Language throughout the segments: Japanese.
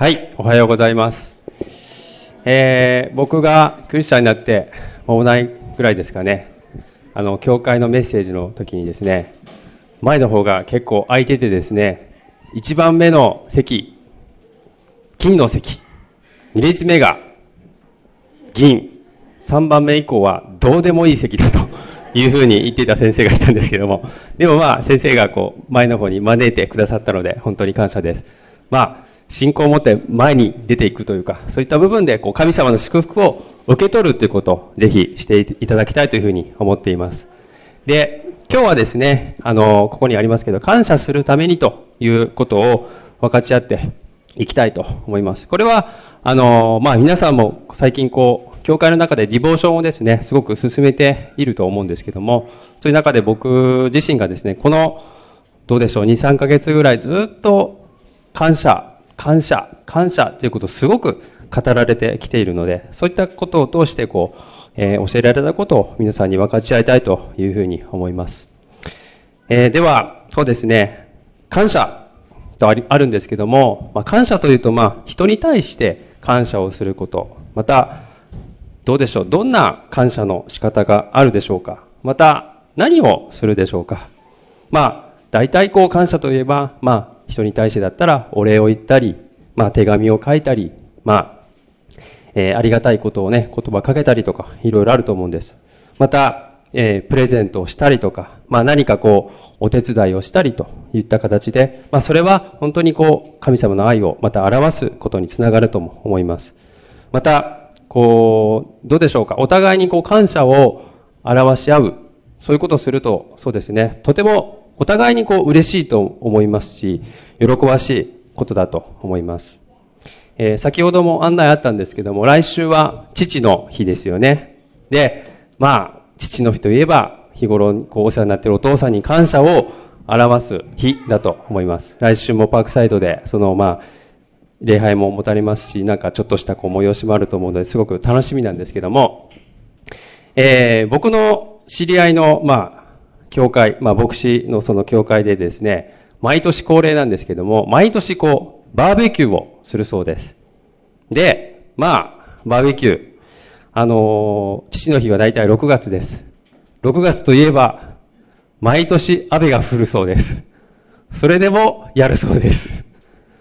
はい、おはようございます。えー、僕がクリスチャンになって間もないぐらいですかね、あの、教会のメッセージの時にですね、前の方が結構空いててですね、1番目の席、金の席、2列目が銀、3番目以降はどうでもいい席だと いうふうに言っていた先生がいたんですけども、でもまあ先生がこう前の方に招いてくださったので本当に感謝です。まあ信仰を持って前に出ていくというか、そういった部分でこう神様の祝福を受け取るということをぜひしていただきたいというふうに思っています。で、今日はですね、あの、ここにありますけど、感謝するためにということを分かち合っていきたいと思います。これは、あの、まあ皆さんも最近こう、教会の中でディボーションをですね、すごく進めていると思うんですけども、そういう中で僕自身がですね、この、どうでしょう、2、3ヶ月ぐらいずっと感謝感謝、感謝ということをすごく語られてきているので、そういったことを通してこう、えー、教えられたことを皆さんに分かち合いたいというふうに思います。えー、では、そうですね、感謝とありあるんですけども、まあ、感謝というと、まあ、人に対して感謝をすること、また、どうでしょう、どんな感謝の仕方があるでしょうか？また、何をするでしょうか？まあ、大体こう感謝といえば、まあ、人に対してだったらお礼を言ったり、まあ手紙を書いたり、まあ、えー、ありがたいことをね、言葉かけたりとか、いろいろあると思うんです。また、えー、プレゼントをしたりとか、まあ何かこう、お手伝いをしたりといった形で、まあそれは本当にこう、神様の愛をまた表すことにつながるとも思います。また、こう、どうでしょうか？お互いにこう、感謝を表し合う。そういうことをすると、そうですね。とてもお互いにこう嬉しいと思いますし、喜ばしいことだと思います。えー、先ほども案内あったんですけども、来週は父の日ですよね。で、まあ、父の日といえば、日頃こうお世話になっているお父さんに感謝を表す日だと思います。来週もパークサイドで、そのまあ、礼拝も持たれますし、なんかちょっとしたこう催しもあると思うので、すごく楽しみなんですけども、えー、僕の知り合いの、まあ、教会、まあ牧師のその教会でですね、毎年恒例なんですけども、毎年こう、バーベキューをするそうです。で、まあ、バーベキュー。あのー、父の日はだいたい6月です。6月といえば、毎年雨が降るそうです。それでもやるそうです。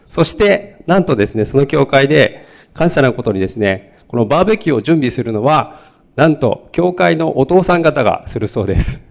そして、なんとですね、その教会で感謝なことにですね、このバーベキューを準備するのは、なんと、教会のお父さん方がするそうです。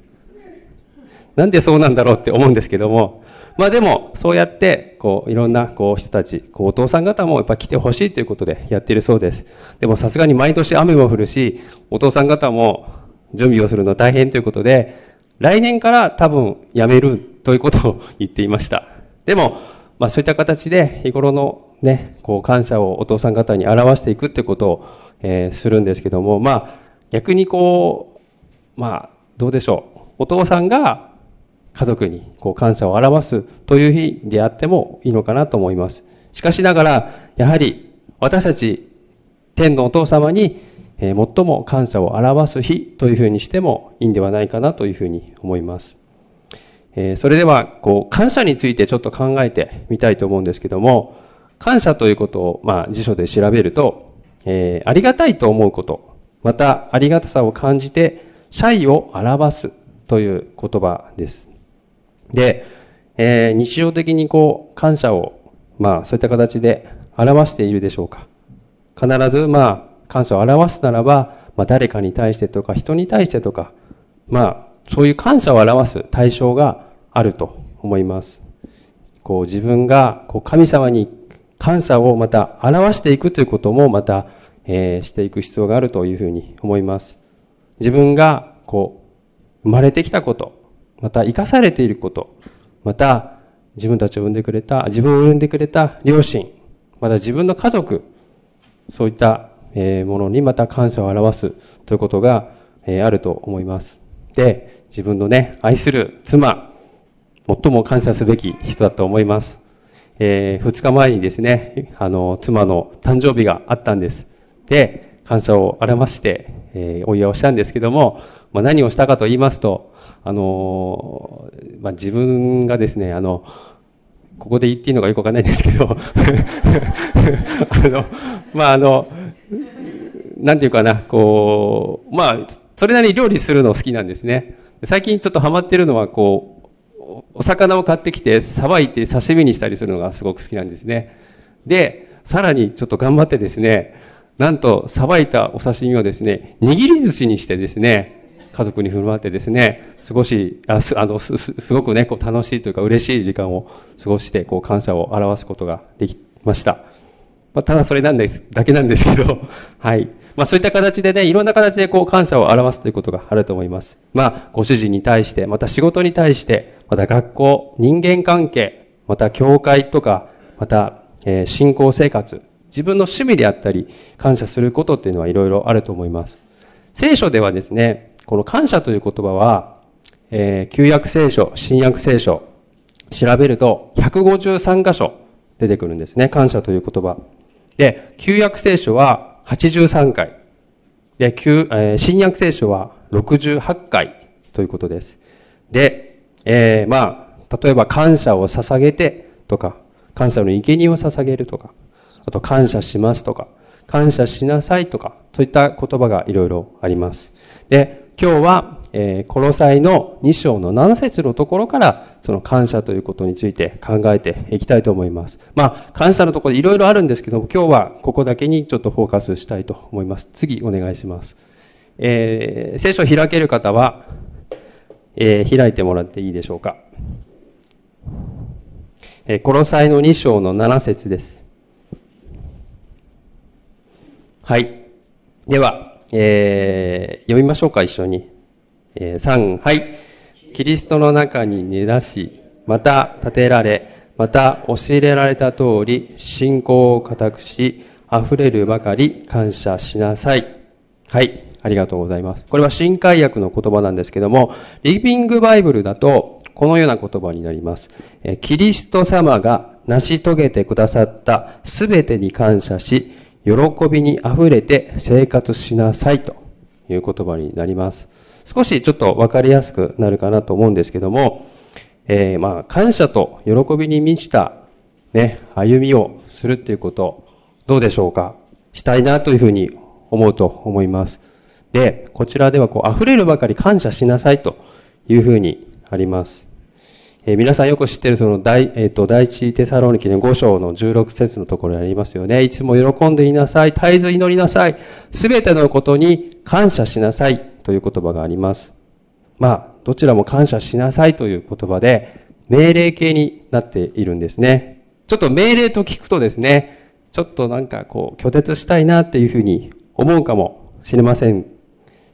なんでそうなんだろうって思うんですけども、まあでも、そうやって、こう、いろんな、こう、人たち、こう、お父さん方もやっぱ来てほしいということでやっているそうです。でもさすがに毎年雨も降るし、お父さん方も準備をするの大変ということで、来年から多分やめるということを言っていました。でも、まあそういった形で日頃のね、こう感謝をお父さん方に表していくってことを、えー、するんですけども、まあ逆にこう、まあどうでしょう。お父さんが家族にこう感謝を表すという日であってもいいのかなと思います。しかしながら、やはり私たち天のお父様に最も感謝を表す日というふうにしてもいいんではないかなというふうに思います。それでは、こう、感謝についてちょっと考えてみたいと思うんですけども、感謝ということを、まあ、辞書で調べると、えー、ありがたいと思うこと、また、ありがたさを感じて、謝意を表すという言葉です。で、えー、日常的にこう、感謝を、まあ、そういった形で表しているでしょうか。必ず、まあ、感謝を表すならば、まあ、誰かに対してとか、人に対してとか、まあ、そういう感謝を表す対象があると思います。こう、自分が、こう、神様に感謝をまた表していくということもまた、えー、していく必要があるというふうに思います。自分が、こう、生まれてきたこと、また生かされていること、また自分たちを産んでくれた、自分を産んでくれた両親、また自分の家族、そういったものにまた感謝を表すということがあると思います。で、自分のね、愛する妻、最も感謝すべき人だと思います。えー、2日前にですね、あの、妻の誕生日があったんです。で、感謝を表して、えー、お祝いをしたんですけども、まあ、何をしたかと言いますと、あの、まあ、自分がですね、あの、ここで言っていいのかよくわかんないんですけど あの、まあ、あの、なんていうかな、こう、まあ、それなりに料理するの好きなんですね。最近ちょっとハマってるのは、こう、お魚を買ってきて、さばいて刺身にしたりするのがすごく好きなんですね。で、さらにちょっと頑張ってですね、なんと、さばいたお刺身をですね、握り寿司にしてですね、家族に振る舞ってですね、少し、あすあのすすごくね、こう楽しいというか嬉しい時間を過ごして、こう感謝を表すことができました。まあ、ただそれなんです、だけなんですけど、はい。まあそういった形でね、いろんな形でこう感謝を表すということがあると思います。まあ、ご主人に対して、また仕事に対して、また学校、人間関係、また教会とか、また、えー、信仰生活、自分の趣味であったり、感謝することっていうのはいろいろあると思います。聖書ではですね、この感謝という言葉は、えー、旧約聖書、新約聖書、調べると153箇所出てくるんですね。感謝という言葉。で、旧約聖書は83回。で、旧、えー、新約聖書は68回ということです。で、えー、まあ、例えば感謝を捧げてとか、感謝の生贄を捧げるとか、あと感謝しますとか、感謝しなさいとか、そういった言葉がいろいろあります。で、今日は、えー、コロサイの2章の7節のところから、その感謝ということについて考えていきたいと思います。まあ、感謝のところいろいろあるんですけども、今日はここだけにちょっとフォーカスしたいと思います。次お願いします。えー、聖書を開ける方は、えー、開いてもらっていいでしょうか。えー、コロサイの2章の7節です。はい。では、えー、読みましょうか、一緒に。えー、3、はい。キリストの中に根出し、また立てられ、また教えられた通り、信仰を固くし、溢れるばかり感謝しなさい。はい。ありがとうございます。これは新海訳の言葉なんですけども、リビングバイブルだと、このような言葉になります。キリスト様が成し遂げてくださったすべてに感謝し、喜びに溢れて生活しなさいという言葉になります。少しちょっとわかりやすくなるかなと思うんですけども、えー、まあ、感謝と喜びに満ちたね、歩みをするっていうこと、どうでしょうか？したいなというふうに思うと思います。で、こちらではこう、溢れるばかり感謝しなさいというふうにあります。えー、皆さんよく知ってるその第、えっ、ー、と、第一テサロニキの5章の16節のところにありますよね。いつも喜んでいなさい。絶えず祈りなさい。すべてのことに感謝しなさいという言葉があります。まあ、どちらも感謝しなさいという言葉で、命令形になっているんですね。ちょっと命令と聞くとですね、ちょっとなんかこう、拒絶したいなっていうふうに思うかもしれません。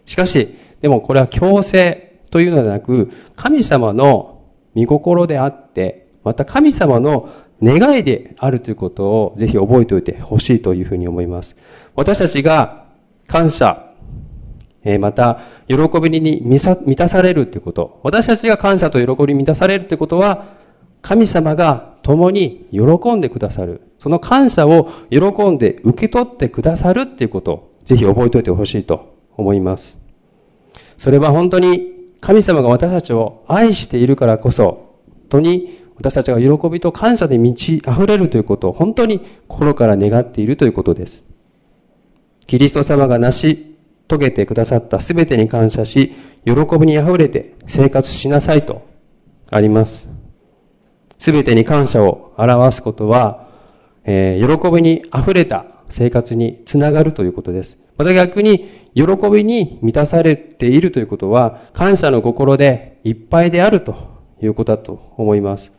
しかし、でもこれは強制というのではなく、神様の見心であって、また神様の願いであるということをぜひ覚えておいてほしいというふうに思います。私たちが感謝、また喜びに満たされるということ、私たちが感謝と喜びに満たされるということは、神様が共に喜んでくださる。その感謝を喜んで受け取ってくださるっていうことをぜひ覚えておいてほしいと思います。それは本当に神様が私たちを愛しているからこそ、本当に私たちが喜びと感謝で満ち溢れるということを本当に心から願っているということです。キリスト様が成し遂げてくださったすべてに感謝し、喜びに溢れて生活しなさいとあります。すべてに感謝を表すことは、えー、喜びに溢れた生活につながるということです。また逆に、喜びに満たされているということは、感謝の心でいっぱいであるということだと思います。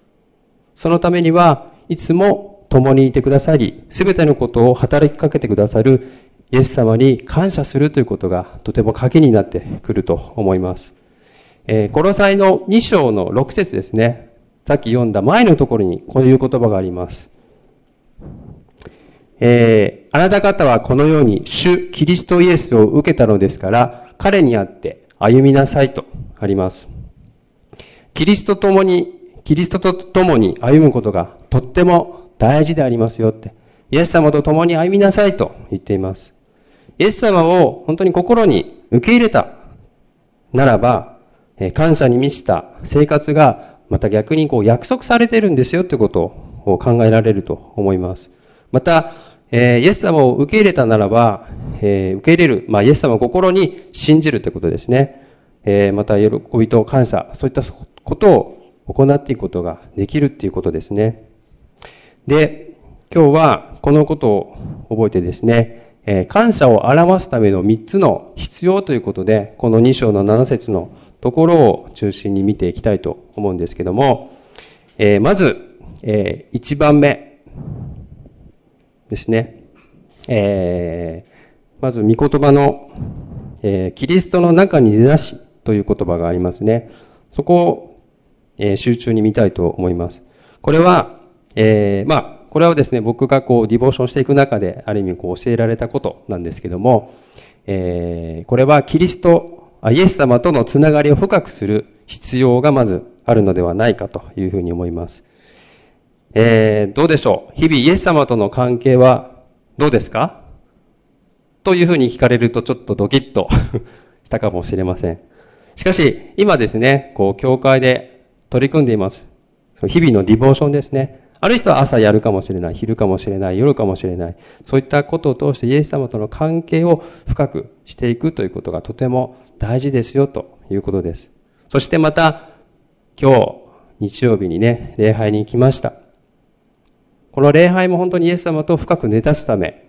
そのためには、いつも共にいてくださり、すべてのことを働きかけてくださるイエス様に感謝するということがとても鍵になってくると思います。えー、コロサイの2章の6節ですね。さっき読んだ前のところにこういう言葉があります。えー、あなた方はこのように主キリストイエスを受けたのですから、彼にあって歩みなさいとあります。キリストともに、キリストと共に歩むことがとっても大事でありますよって。イエス様と共に歩みなさいと言っています。イエス様を本当に心に受け入れたならばえ、感謝に満ちた生活がまた逆にこう約束されているんですよということを考えられると思います。また、えー、イエス様を受け入れたならば、えー、受け入れる、まあ、イエス様を心に信じるということですね。えー、また、喜びと感謝、そういったことを行っていくことができるっていうことですね。で、今日はこのことを覚えてですね、えー、感謝を表すための3つの必要ということで、この2章の7節のところを中心に見ていきたいと思うんですけども、えー、まず、えー、1番目ですね。えー、まず、御言葉の、えー、キリストの中に出だしという言葉がありますね。そこを、えー、集中に見たいと思います。これは、えー、まあ、これはですね、僕がこう、ディボーションしていく中で、ある意味こう、教えられたことなんですけども、えー、これはキリスト、イエス様とのつながりを深くする必要がまずあるのではないかというふうに思います。えー、どうでしょう？日々イエス様との関係はどうですか？というふうに聞かれるとちょっとドキッと したかもしれません。しかし、今ですね、こう、教会で取り組んでいます。日々のディボーションですね。ある人は朝やるかもしれない、昼かもしれない、夜かもしれない。そういったことを通してイエス様との関係を深くしていくということがとても大事ですよということです。そしてまた、今日、日曜日にね、礼拝に行きました。この礼拝も本当にイエス様と深く寝立つため、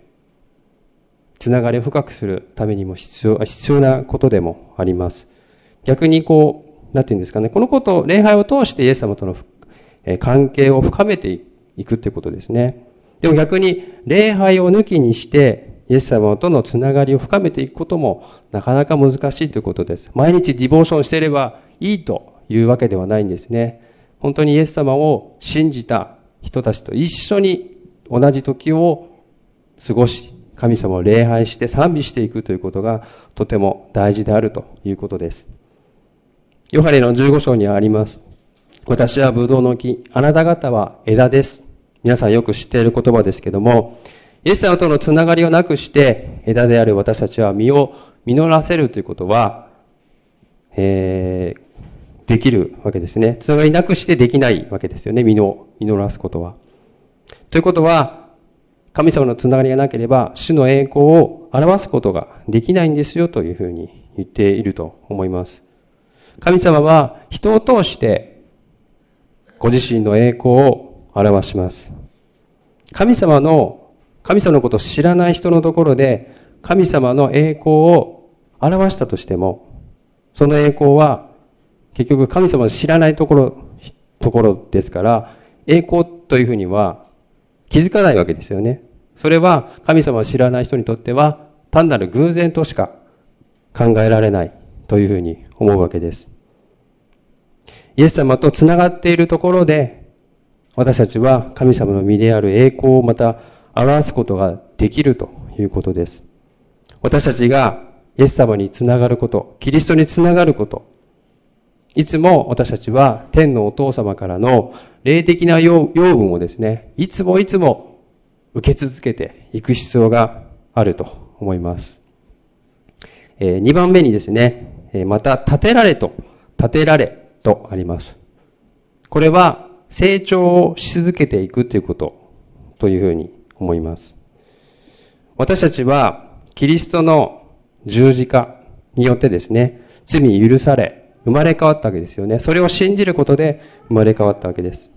つながりを深くするためにも必要、必要なことでもあります。逆にこう、なんて言うんですかね、このこと、礼拝を通してイエス様との関係を深めていくってことですね。でも逆に礼拝を抜きにしてイエス様とのつながりを深めていくこともなかなか難しいということです。毎日ディボーションしていればいいというわけではないんですね。本当にイエス様を信じた人たちと一緒に同じ時を過ごし、神様を礼拝して賛美していくということがとても大事であるということです。ヨハネの15章にあります。私はブドウの木、あなた方は枝です。皆さんよく知っている言葉ですけども、イエス様とのつながりをなくして、枝である私たちは実を実らせるということは、えー、できるわけですね。つながりなくしてできないわけですよね。実を実らすことは。ということは、神様のつながりがなければ、主の栄光を表すことができないんですよというふうに言っていると思います。神様は人を通してご自身の栄光を表します。神様の、神様のことを知らない人のところで、神様の栄光を表したとしても、その栄光は、結局神様を知らないところ、ところですから、栄光というふうには気づかないわけですよね。それは神様を知らない人にとっては単なる偶然としか考えられないというふうに思うわけです。イエス様と繋がっているところで、私たちは神様の身である栄光をまた表すことができるということです。私たちがイエス様につながること、キリストにつながること、いつも私たちは天のお父様からの霊的な養分をですね、いつもいつも受け続けていく必要があると思います。えー、2番目にですね、また立てられと、立てられ、とあります。これは成長をし続けていくということというふうに思います。私たちはキリストの十字架によってですね、罪許され、生まれ変わったわけですよね。それを信じることで生まれ変わったわけです。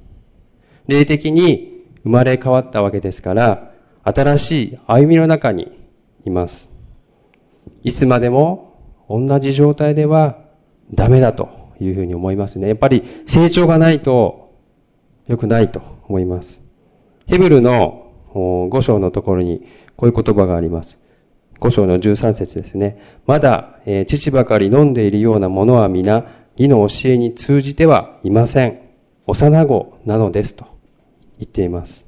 霊的に生まれ変わったわけですから、新しい歩みの中にいます。いつまでも同じ状態ではダメだというふうに思いますね。やっぱり成長がないと良くないと思います。ヘブルの5章のところにこういう言葉があります。5章の13節ですね。まだ、えー、父ばかり飲んでいるようなものは皆、義の教えに通じてはいません。幼子なのですと言っています。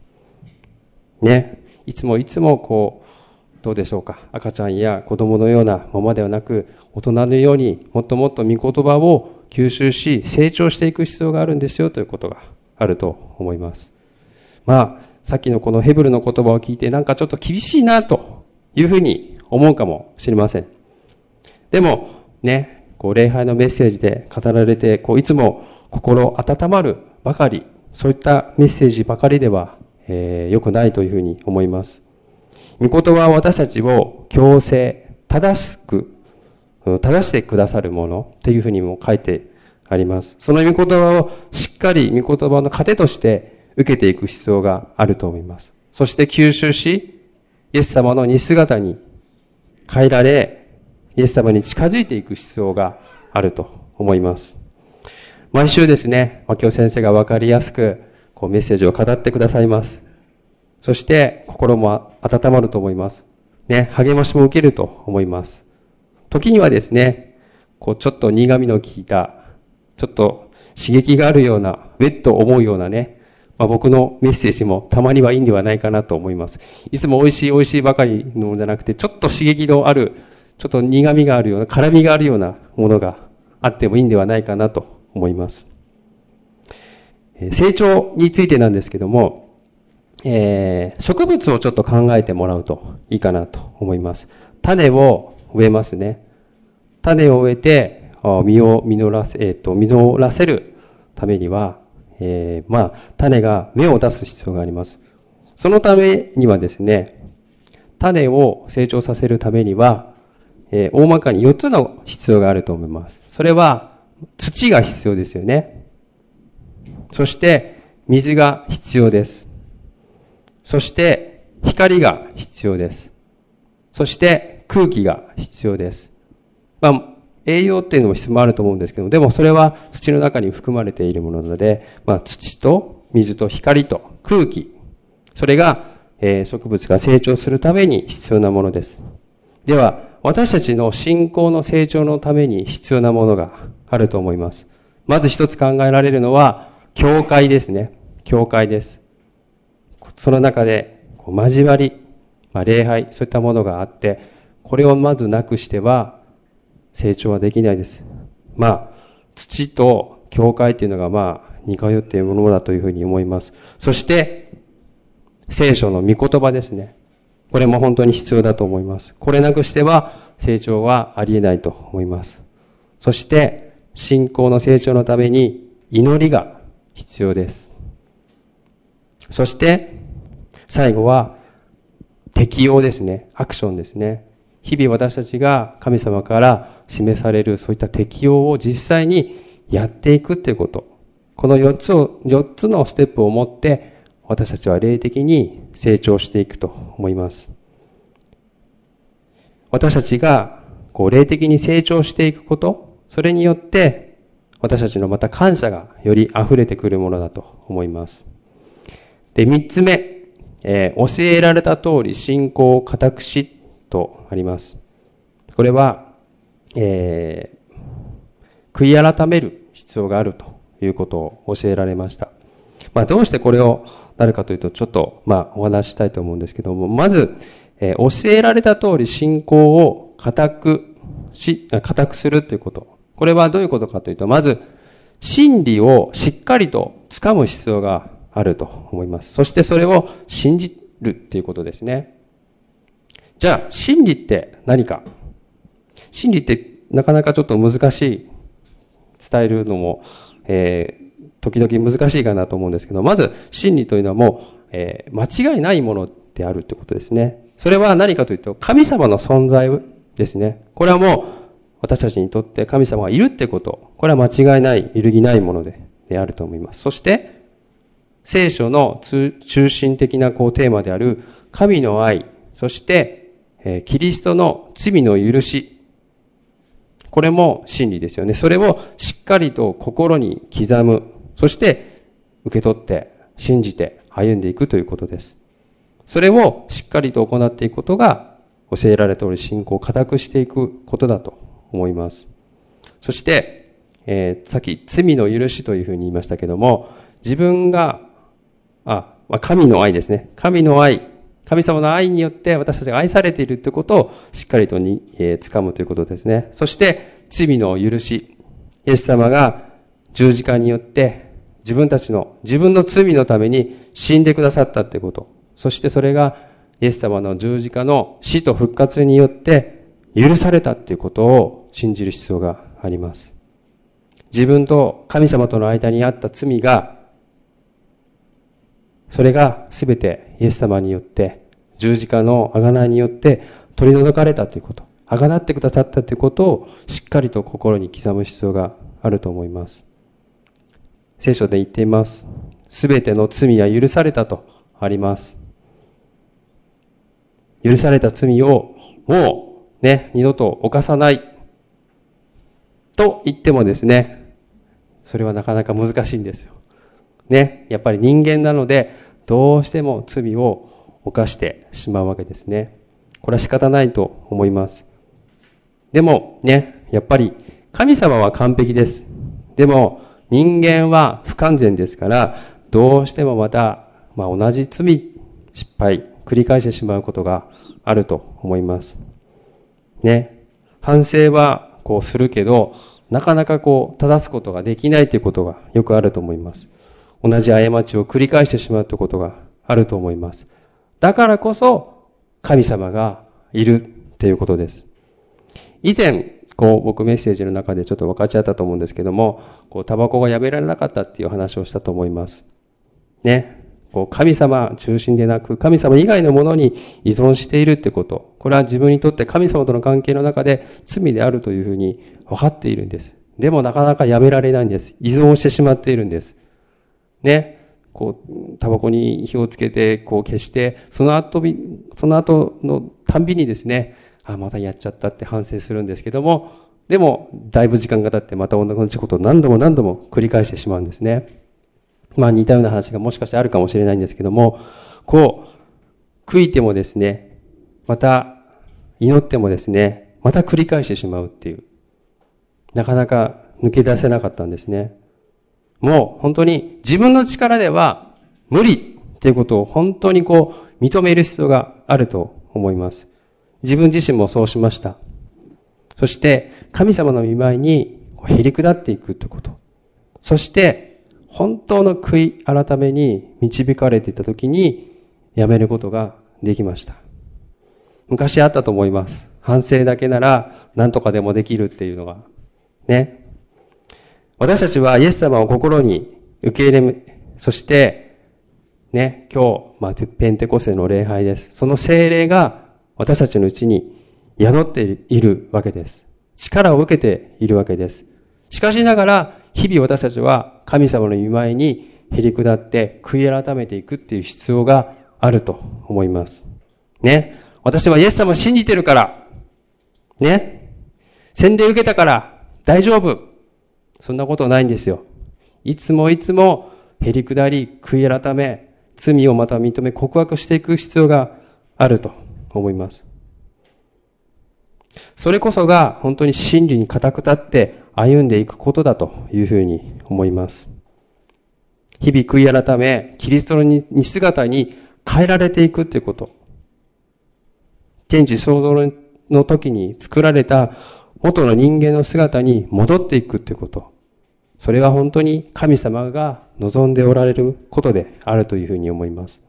ね。いつもいつもこう、どうでしょうか。赤ちゃんや子供のようなままではなく、大人のようにもっともっと御言葉を吸収し、成長していく必要があるんですよということがあると思います。まあ、さっきのこのヘブルの言葉を聞いてなんかちょっと厳しいなというふうに思うかもしれません。でも、ね、こう礼拝のメッセージで語られて、こういつも心温まるばかり、そういったメッセージばかりでは、えー、良くないというふうに思います。御言葉は私たちを強制、正しく、正してくださるものっていうふうにも書いてあります。その御言葉をしっかり御言葉の糧として受けていく必要があると思います。そして吸収し、イエス様の似姿に変えられ、イエス様に近づいていく必要があると思います。毎週ですね、和教先生がわかりやすく、こうメッセージを語ってくださいます。そして心も温まると思います。ね、励ましも受けると思います。時にはですね、こうちょっと苦味の効いた、ちょっと刺激があるような、ウェッと思うようなね、まあ、僕のメッセージもたまにはいいんではないかなと思います。いつも美味しい美味しいばかりのじゃなくて、ちょっと刺激のある、ちょっと苦味があるような、辛味があるようなものがあってもいいんではないかなと思います。成長についてなんですけども、えー、植物をちょっと考えてもらうといいかなと思います。種を植えますね。種を植えて、実を実らせ、えっ、ー、と、実らせるためには、えー、まあ、種が芽を出す必要があります。そのためにはですね、種を成長させるためには、えー、大まかに4つの必要があると思います。それは、土が必要ですよね。そして、水が必要です。そして光が必要です。そして空気が必要です。まあ、栄養っていうのも必要もあると思うんですけどでもそれは土の中に含まれているものなので、まあ、土と水と光と空気、それが、えー、植物が成長するために必要なものです。では、私たちの信仰の成長のために必要なものがあると思います。まず一つ考えられるのは、教会ですね。教会です。その中で交わり、まあ、礼拝、そういったものがあって、これをまずなくしては成長はできないです。まあ、土と教会っていうのがまあ、似通っているものだというふうに思います。そして、聖書の御言葉ですね。これも本当に必要だと思います。これなくしては成長はありえないと思います。そして、信仰の成長のために祈りが必要です。そして、最後は、適応ですね。アクションですね。日々私たちが神様から示されるそういった適応を実際にやっていくっていうこと。この4つを、4つのステップを持って私たちは霊的に成長していくと思います。私たちがこう霊的に成長していくこと、それによって私たちのまた感謝がより溢れてくるものだと思います。で、三つ目、えー、教えられた通り信仰を固くしとあります。これは、えー、悔い改める必要があるということを教えられました。まあ、どうしてこれをなるかというと、ちょっと、まあ、お話ししたいと思うんですけども、まず、えー、教えられた通り信仰を固くし、固くするということ。これはどういうことかというと、まず、真理をしっかりと掴む必要があると思います。そしてそれを信じるっていうことですね。じゃあ、真理って何か？真理ってなかなかちょっと難しい、伝えるのも、えー、時々難しいかなと思うんですけど、まず真理というのはもう、えー、間違いないものであるということですね。それは何かというと、神様の存在ですね。これはもう、私たちにとって神様がいるってこと、これは間違いない、揺るぎないものでであると思います。そして、聖書の中心的なこうテーマである神の愛、そして、えキリストの罪の許し。これも真理ですよね。それをしっかりと心に刻む。そして受け取って、信じて歩んでいくということです。それをしっかりと行っていくことが教えられており信仰を固くしていくことだと思います。そして、えー、さっき罪の許しというふうに言いましたけども、自分があ、まあ、神の愛ですね。神の愛。神様の愛によって私たちが愛されているということをしっかりとに、えー、掴むということですね。そして、罪の許し。イエス様が十字架によって自分たちの、自分の罪のために死んでくださったということ。そしてそれがイエス様の十字架の死と復活によって許されたということを信じる必要があります。自分と神様との間にあった罪が、それが全てイエス様によって、十字架の贖いによって取り除かれたということ、贖ってくださったということをしっかりと心に刻む必要があると思います。聖書で言っています。すべての罪は許されたとあります。許された罪をもうね、二度と犯さないと言ってもですね、それはなかなか難しいんですよ。ね、やっぱり人間なので、どうしても罪を犯してしまうわけですね。これは仕方ないと思います。でもね、やっぱり神様は完璧です。でも人間は不完全ですから、どうしてもまた、まあ、同じ罪、失敗、繰り返してしまうことがあると思います。ね。反省はこうするけど、なかなかこう正すことができないということがよくあると思います。同じ過ちを繰り返してしまうということがあると思います。だからこそ神様がいるっていうことです。以前、こう僕メッセージの中でちょっと分かち合ったと思うんですけども、こうタバコがやめられなかったっていう話をしたと思います。ね。こう神様中心でなく、神様以外のものに依存しているってこと。これは自分にとって神様との関係の中で罪であるというふうに分かっているんです。でもなかなかやめられないんです。依存してしまっているんです。ね。こう、タバコに火をつけて、こう消して、その後、その後のたんびにですね、あ、またやっちゃったって反省するんですけども、でも、だいぶ時間が経ってまた同じことを何度も何度も繰り返してしまうんですね。まあ似たような話がもしかしてあるかもしれないんですけども、こう、悔いてもですね、また祈ってもですね、また繰り返してしまうっていう。なかなか抜け出せなかったんですね。もう本当に自分の力では無理っていうことを本当にこう認める必要があると思います。自分自身もそうしました。そして神様の見舞いにへり下っていくってこと。そして本当の悔い改めに導かれていた時にやめることができました。昔あったと思います。反省だけなら何とかでもできるっていうのが。ね。私たちはイエス様を心に受け入れ、そして、ね、今日、まあ、ペンテコセの礼拝です。その精霊が私たちのうちに宿っているわけです。力を受けているわけです。しかしながら、日々私たちは神様の見舞いにへり下って悔い改めていくっていう必要があると思います。ね。私はイエス様を信じてるから。ね。洗礼受けたから大丈夫。そんなことないんですよ。いつもいつもへり下り、悔い改め、罪をまた認め告白していく必要があると思います。それこそが本当に真理に固く立って歩んでいくことだというふうに思います。日々悔い改め、キリストの似姿に変えられていくということ。天地創造の時に作られた元の人間の姿に戻っていくということ。それは本当に神様が望んでおられることであるというふうに思います。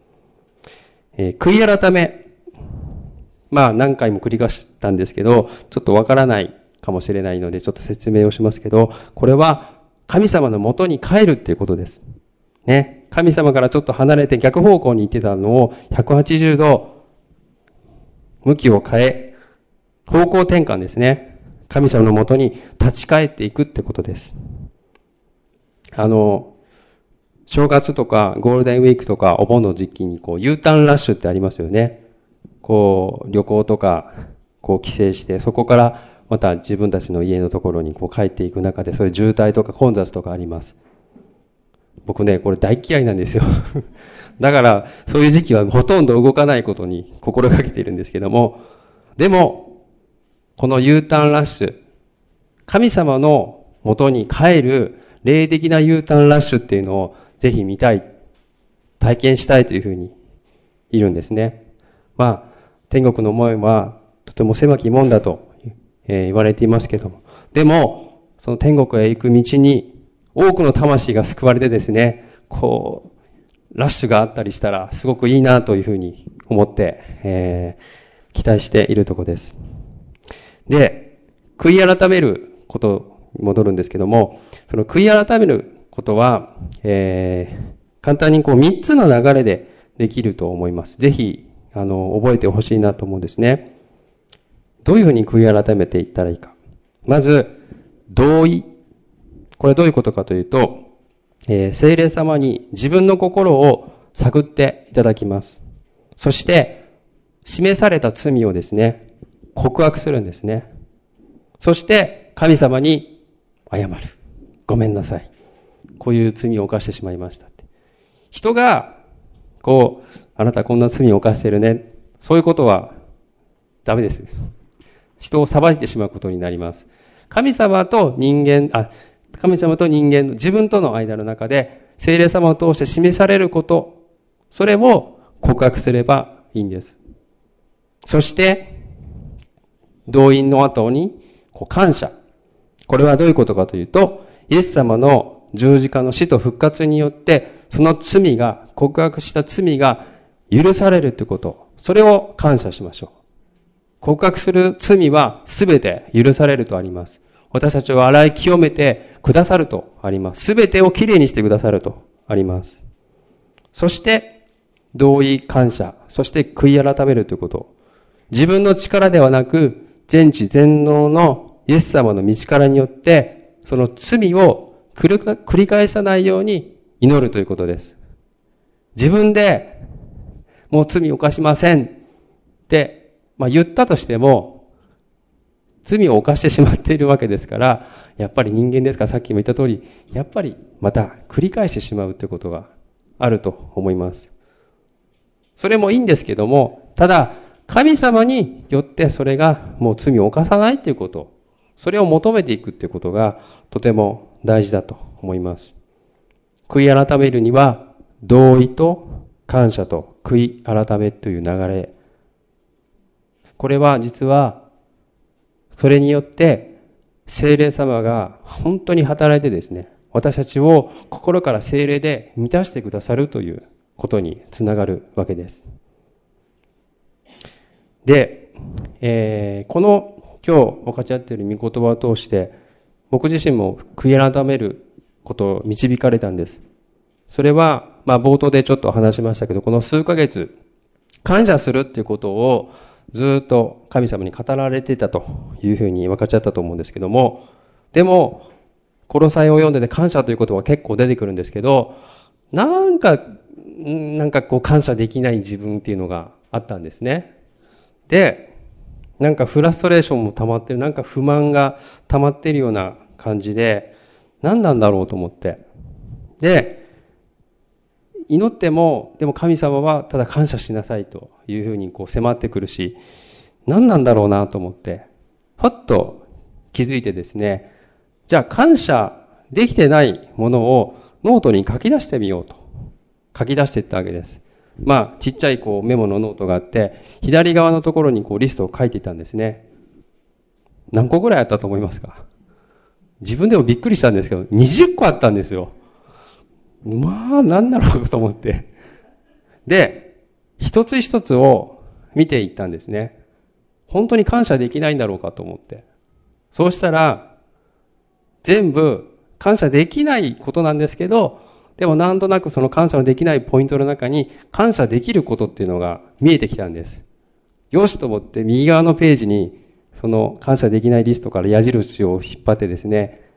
えー、悔い改め。まあ何回も繰り返したんですけど、ちょっとわからないかもしれないので、ちょっと説明をしますけど、これは神様の元に帰るっていうことです。ね。神様からちょっと離れて逆方向に行ってたのを180度向きを変え、方向転換ですね。神様の元に立ち返っていくってことです。あの、正月とかゴールデンウィークとかお盆の時期にこう U ターンラッシュってありますよね。こう旅行とかこう帰省してそこからまた自分たちの家のところにこう帰っていく中でそういう渋滞とか混雑とかあります。僕ね、これ大嫌いなんですよ。だから、そういう時期はほとんど動かないことに心がけているんですけども、でも、この U ターンラッシュ、神様の元に帰る霊的な U ターンラッシュっていうのをぜひ見たい、体験したいというふうにいるんですね。まあ、天国の思いはとても狭きもんだとえ、言われていますけども。でも、その天国へ行く道に多くの魂が救われてですね、こう、ラッシュがあったりしたらすごくいいなというふうに思って、えー、期待しているところです。で、悔い改めることに戻るんですけども、その悔い改めることは、えー、簡単にこう3つの流れでできると思います。ぜひ、あの、覚えてほしいなと思うんですね。どういうふうに悔い改めていったらいいか。まず、同意。これどういうことかというと、えー、聖霊様に自分の心を探っていただきます。そして、示された罪をですね、告白するんですね。そして、神様に謝る。ごめんなさい。こういう罪を犯してしまいましたって。人が、こう、あなたこんな罪を犯してるね。そういうことはダメです。人を裁いてしまうことになります。神様と人間、あ、神様と人間の自分との間の中で、聖霊様を通して示されること、それを告白すればいいんです。そして、動員の後に、こう感謝。これはどういうことかというと、イエス様の十字架の死と復活によって、その罪が、告白した罪が許されるということ。それを感謝しましょう。告白する罪は全て許されるとあります。私たちを洗い清めてくださるとあります。全てをきれいにしてくださるとあります。そして、同意感謝、そして悔い改めるということ。自分の力ではなく、全知全能のイエス様の道からによって、その罪を繰り返さないように祈るということです。自分で、もう罪を犯しませんって、まあ言ったとしても、罪を犯してしまっているわけですから、やっぱり人間ですからさっきも言った通り、やっぱりまた繰り返してしまうということがあると思います。それもいいんですけども、ただ、神様によってそれがもう罪を犯さないということ、それを求めていくということがとても大事だと思います。悔い改めるには、同意と感謝と悔い改めという流れ。これは実はそれによって、精霊様が本当に働いてですね、私たちを心から精霊で満たしてくださるということにつながるわけです。で、えー、この今日分かち合っている御言葉を通して、僕自身も悔い改めることを導かれたんです。それは、まあ冒頭でちょっと話しましたけど、この数ヶ月、感謝するっていうことをずっと神様に語られていたというふうに分かちゃったと思うんですけども、でも、殺さえを読んでて感謝ということは結構出てくるんですけど、なんか、なんかこう感謝できない自分っていうのがあったんですね。で、なんかフラストレーションも溜まってる、なんか不満が溜まってるような感じで、何なんだろうと思って。で、祈っても、でも神様はただ感謝しなさいというふうにこう迫ってくるし、何なんだろうなと思って、ふっと気づいてですね、じゃあ感謝できてないものをノートに書き出してみようと。書き出していったわけです。まあ、ちっちゃいこうメモのノートがあって、左側のところにこうリストを書いていたんですね。何個ぐらいあったと思いますか？自分でもびっくりしたんですけど、20個あったんですよ。まあ、なんだろうと思って。で、一つ一つを見ていったんですね。本当に感謝できないんだろうかと思って。そうしたら、全部感謝できないことなんですけど、でもなんとなくその感謝のできないポイントの中に感謝できることっていうのが見えてきたんです。よしと思って右側のページにその感謝できないリストから矢印を引っ張ってですね、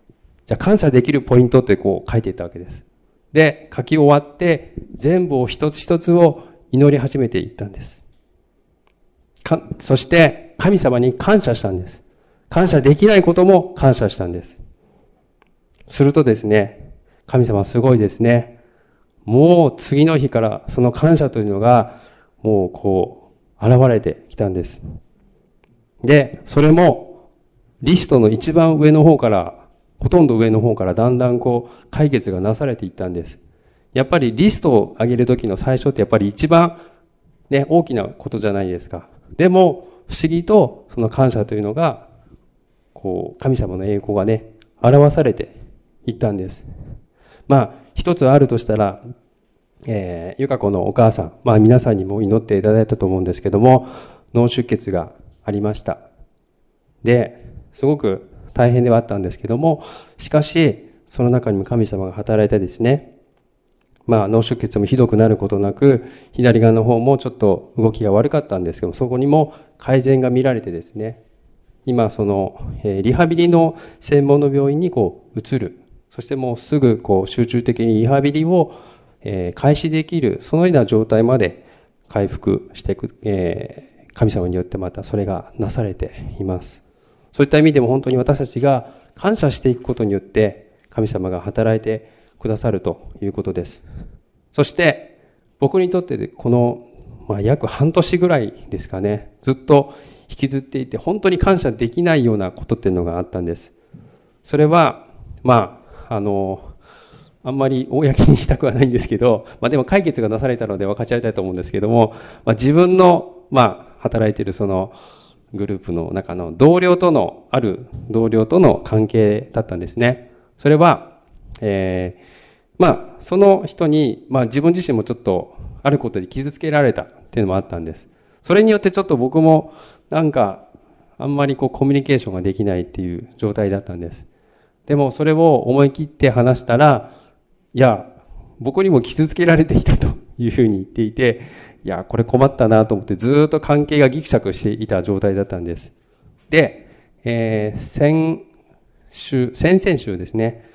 じゃあ感謝できるポイントってこう書いていったわけです。で、書き終わって、全部を一つ一つを祈り始めていったんです。そして、神様に感謝したんです。感謝できないことも感謝したんです。するとですね、神様すごいですね。もう次の日からその感謝というのが、もうこう、現れてきたんです。で、それも、リストの一番上の方からほとんど上の方からだんだんこう解決がなされていったんです。やっぱりリストを上げるときの最初ってやっぱり一番ね、大きなことじゃないですか。でも、不思議とその感謝というのが、こう、神様の栄光がね、表されていったんです。まあ、一つあるとしたら、えー、ゆか子のお母さん、まあ皆さんにも祈っていただいたと思うんですけども、脳出血がありました。で、すごく大変ではあったんですけども、しかし、その中にも神様が働いてですね、まあ、脳出血もひどくなることなく、左側の方もちょっと動きが悪かったんですけども、そこにも改善が見られてですね、今、その、えー、リハビリの専門の病院にこう、移る。そしてもうすぐこう、集中的にリハビリを、えー、開始できる、そのような状態まで回復していく、えー、神様によってまたそれがなされています。そういった意味でも本当に私たちが感謝していくことによって、神様が働いてくださるということです。そして、僕にとってこの、まあ、約半年ぐらいですかね、ずっと引きずっていて、本当に感謝できないようなことっていうのがあったんです。それは、まあ、あの、あんまり公にしたくはないんですけど、まあでも解決がなされたので分かち合いたいと思うんですけども、まあ自分の、まあ、働いてるそのグループの中の同僚との、ある同僚との関係だったんですね。それは、えー、まあ、その人に、まあ自分自身もちょっと、あることで傷つけられたっていうのもあったんです。それによってちょっと僕も、なんか、あんまりこうコミュニケーションができないっていう状態だったんです。でもそれを思い切って話したら、いや、僕にも傷つけられていたというふうに言っていて、いや、これ困ったなと思ってずっと関係がギクシャクしていた状態だったんです。で、えー、先週、先々週ですね、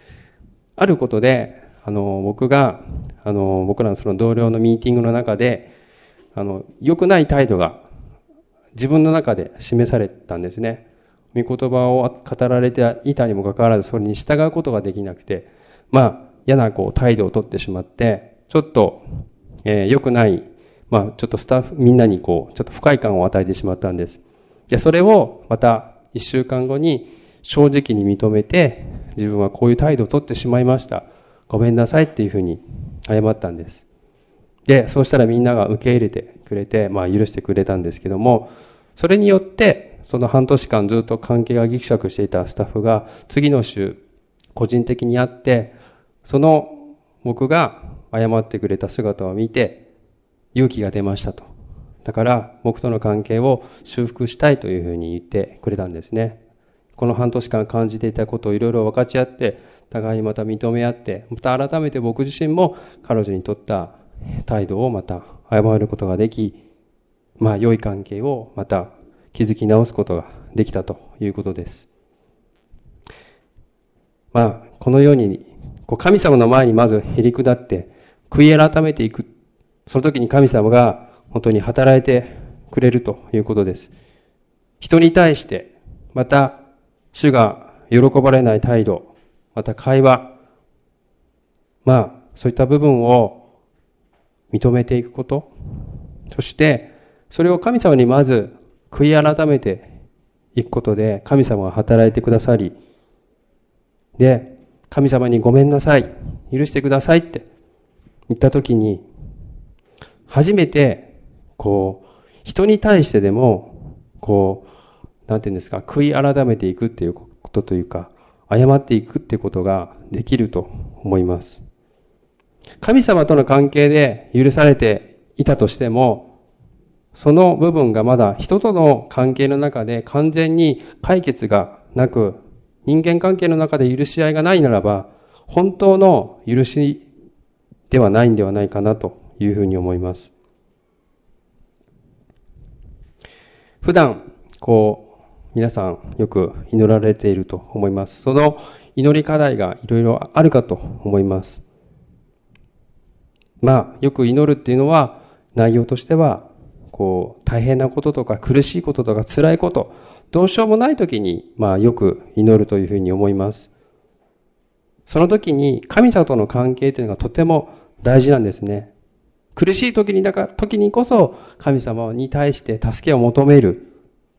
あることで、あの、僕が、あの、僕らのその同僚のミーティングの中で、あの、良くない態度が自分の中で示されたんですね。御言葉を語られていたにもかかわらず、それに従うことができなくて、まあ、嫌なこう態度をとってしまって、ちょっと、えー、良くない、まあ、ちょっとスタッフ、みんなにこう、ちょっと不快感を与えてしまったんです。で、それをまた一週間後に正直に認めて、自分はこういう態度をとってしまいました。ごめんなさいっていうふうに謝ったんです。で、そうしたらみんなが受け入れてくれて、まあ許してくれたんですけども、それによって、その半年間ずっと関係がギクシャクしていたスタッフが、次の週、個人的に会って、その僕が謝ってくれた姿を見て、勇気が出ましたと。だから、僕との関係を修復したいというふうに言ってくれたんですね。この半年間感じていたことをいろいろ分かち合って、互いにまた認め合って、また改めて僕自身も彼女にとった態度をまた謝ることができ、まあ良い関係をまた築き直すことができたということです。まあ、このように、こう神様の前にまずへり下って、悔い改めていく。その時に神様が本当に働いてくれるということです。人に対して、また、主が喜ばれない態度、また会話、まあ、そういった部分を認めていくこと、そして、それを神様にまず悔い改めていくことで、神様が働いてくださり、で、神様にごめんなさい、許してくださいって言ったときに、初めて、こう、人に対してでも、こう、なんていうんですか、悔い改めていくっていうことというか、謝っていくっていうことができると思います。神様との関係で許されていたとしても、その部分がまだ人との関係の中で完全に解決がなく、人間関係の中で許し合いがないならば、本当の許しではないんではないかなというふうに思います。普段、こう、皆さんよく祈られていると思います。その祈り課題がいろいろあるかと思います。まあ、よく祈るっていうのは、内容としては、こう、大変なこととか苦しいこととか辛いこと、どうしようもない時に、まあ、よく祈るというふうに思います。その時に神様との関係というのがとても大事なんですね。苦しい時に、だから、時にこそ神様に対して助けを求める。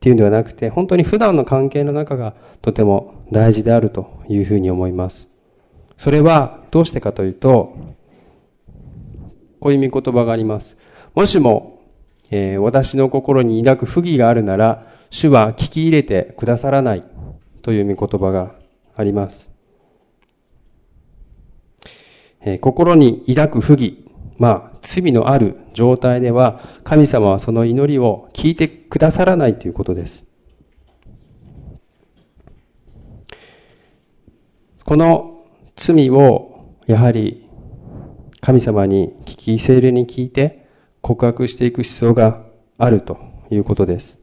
っていうんではなくて、本当に普段の関係の中がとても大事であるというふうに思います。それはどうしてかというと、こういう見言葉があります。もしも、えー、私の心に抱く不義があるなら、主は聞き入れてくださらないという見言葉があります。えー、心に抱く不義、まあ、罪のある状態では、神様はその祈りを聞いてくださらないということです。この罪をやはり神様に聞き、精霊に聞いて告白していく必要があるということです。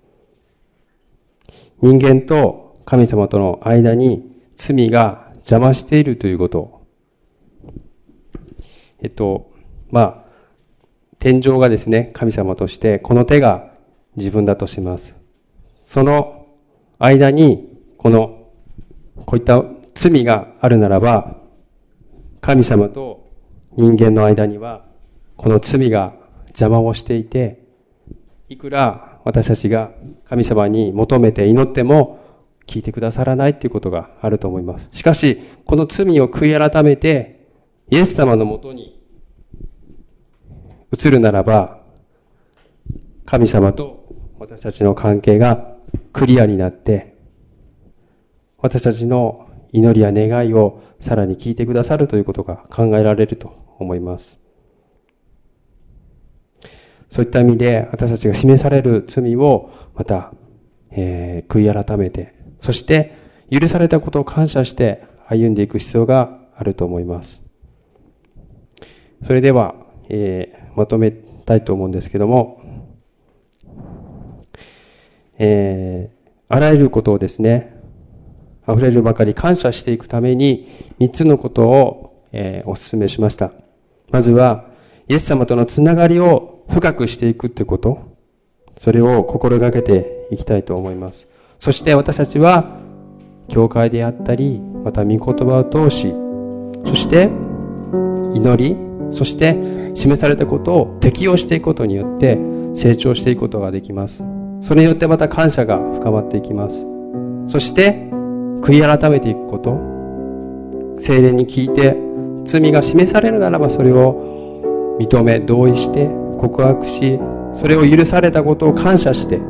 人間と神様との間に罪が邪魔しているということ。えっと、まあ、天井がですね、神様として、この手が自分だとします。その間に、この、こういった罪があるならば、神様と人間の間には、この罪が邪魔をしていて、いくら私たちが神様に求めて祈っても聞いてくださらないっていうことがあると思います。しかし、この罪を悔い改めて、イエス様のもとに移るならば、神様と私たちの関係がクリアになって、私たちの祈りや願いをさらに聞いてくださるということが考えられると思います。そういった意味で私たちが示される罪をまた、えー、悔い改めて、そして許されたことを感謝して歩んでいく必要があると思います。それでは、えー、まとめたいと思うんですけども、えー、あらゆることをですね、溢れるばかり感謝していくために、三つのことを、えー、お勧めしました。まずは、イエス様とのつながりを深くしていくってこと、それを心がけていきたいと思います。そして私たちは、教会であったり、また御言葉を通し、そして祈り、そして示されたことを適用していくことによって成長していくことができます。それによってまた感謝が深まっていきます。そして悔い改めていくこと、精霊に聞いて罪が示されるならばそれを認め、同意して、告白し、それを許されたことを感謝して、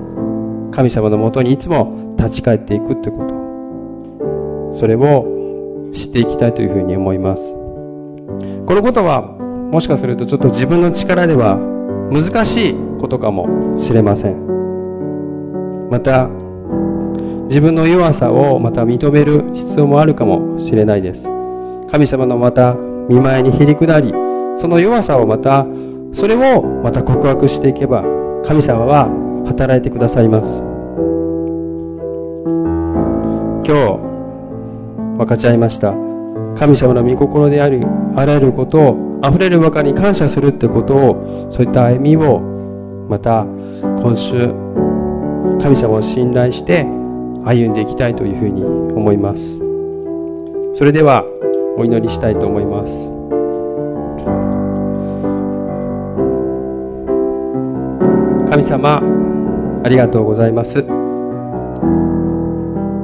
神様のもとにいつも立ち返っていくってこと。それを知っていきたいというふうに思います。このことは、もしかするとちょっと自分の力では難しいことかもしれません。また、自分の弱さをまた認める必要もあるかもしれないです。神様のまた見舞いにへり下り、その弱さをまた、それをまた告白していけば、神様は働いてくださいます。今日、分かち合いました。神様の御心である、あらゆることを、溢れるばかりに感謝するってことを、そういった歩みを、また、今週、神様を信頼して歩んでいきたいというふうに思います。それでは、お祈りしたいと思います。神様ありがとうございます。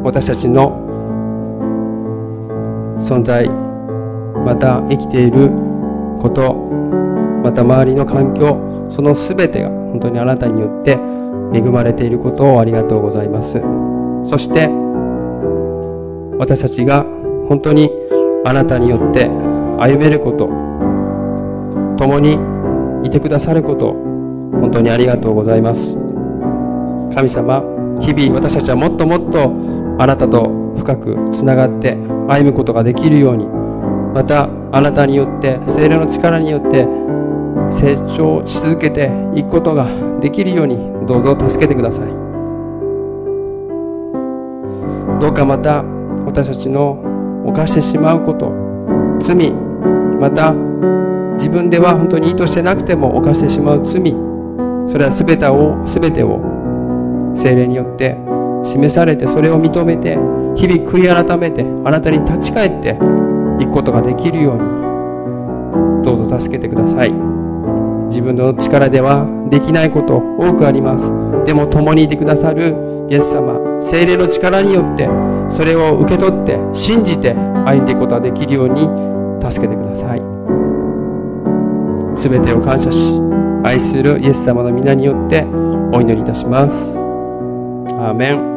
私たちの存在また生きていることまた周りの環境その全てが本当にあなたによって恵まれていることをありがとうございます。そして私たちが本当にあなたによって歩めること共にいてくださること当にありがとうございます。神様日々私たちはもっともっとあなたと深くつながって歩むことができるようにまたあなたによって精霊の力によって成長し続けていくことができるようにどうぞ助けてください。どうかまた私たちの犯してしまうこと罪また自分では本当に意図してなくても犯してしまう罪それは全てを全てを精霊によって示されてそれを認めて日々悔い改めてあなたに立ち返っていくことができるようにどうぞ助けてください。自分の力ではできないこと多くあります。でも共にいてくださるイエス様精霊の力によってそれを受け取って信じて歩んでいくことができるように助けてください。全てを感謝し愛するイエス様の皆によってお祈りいたします。アーメン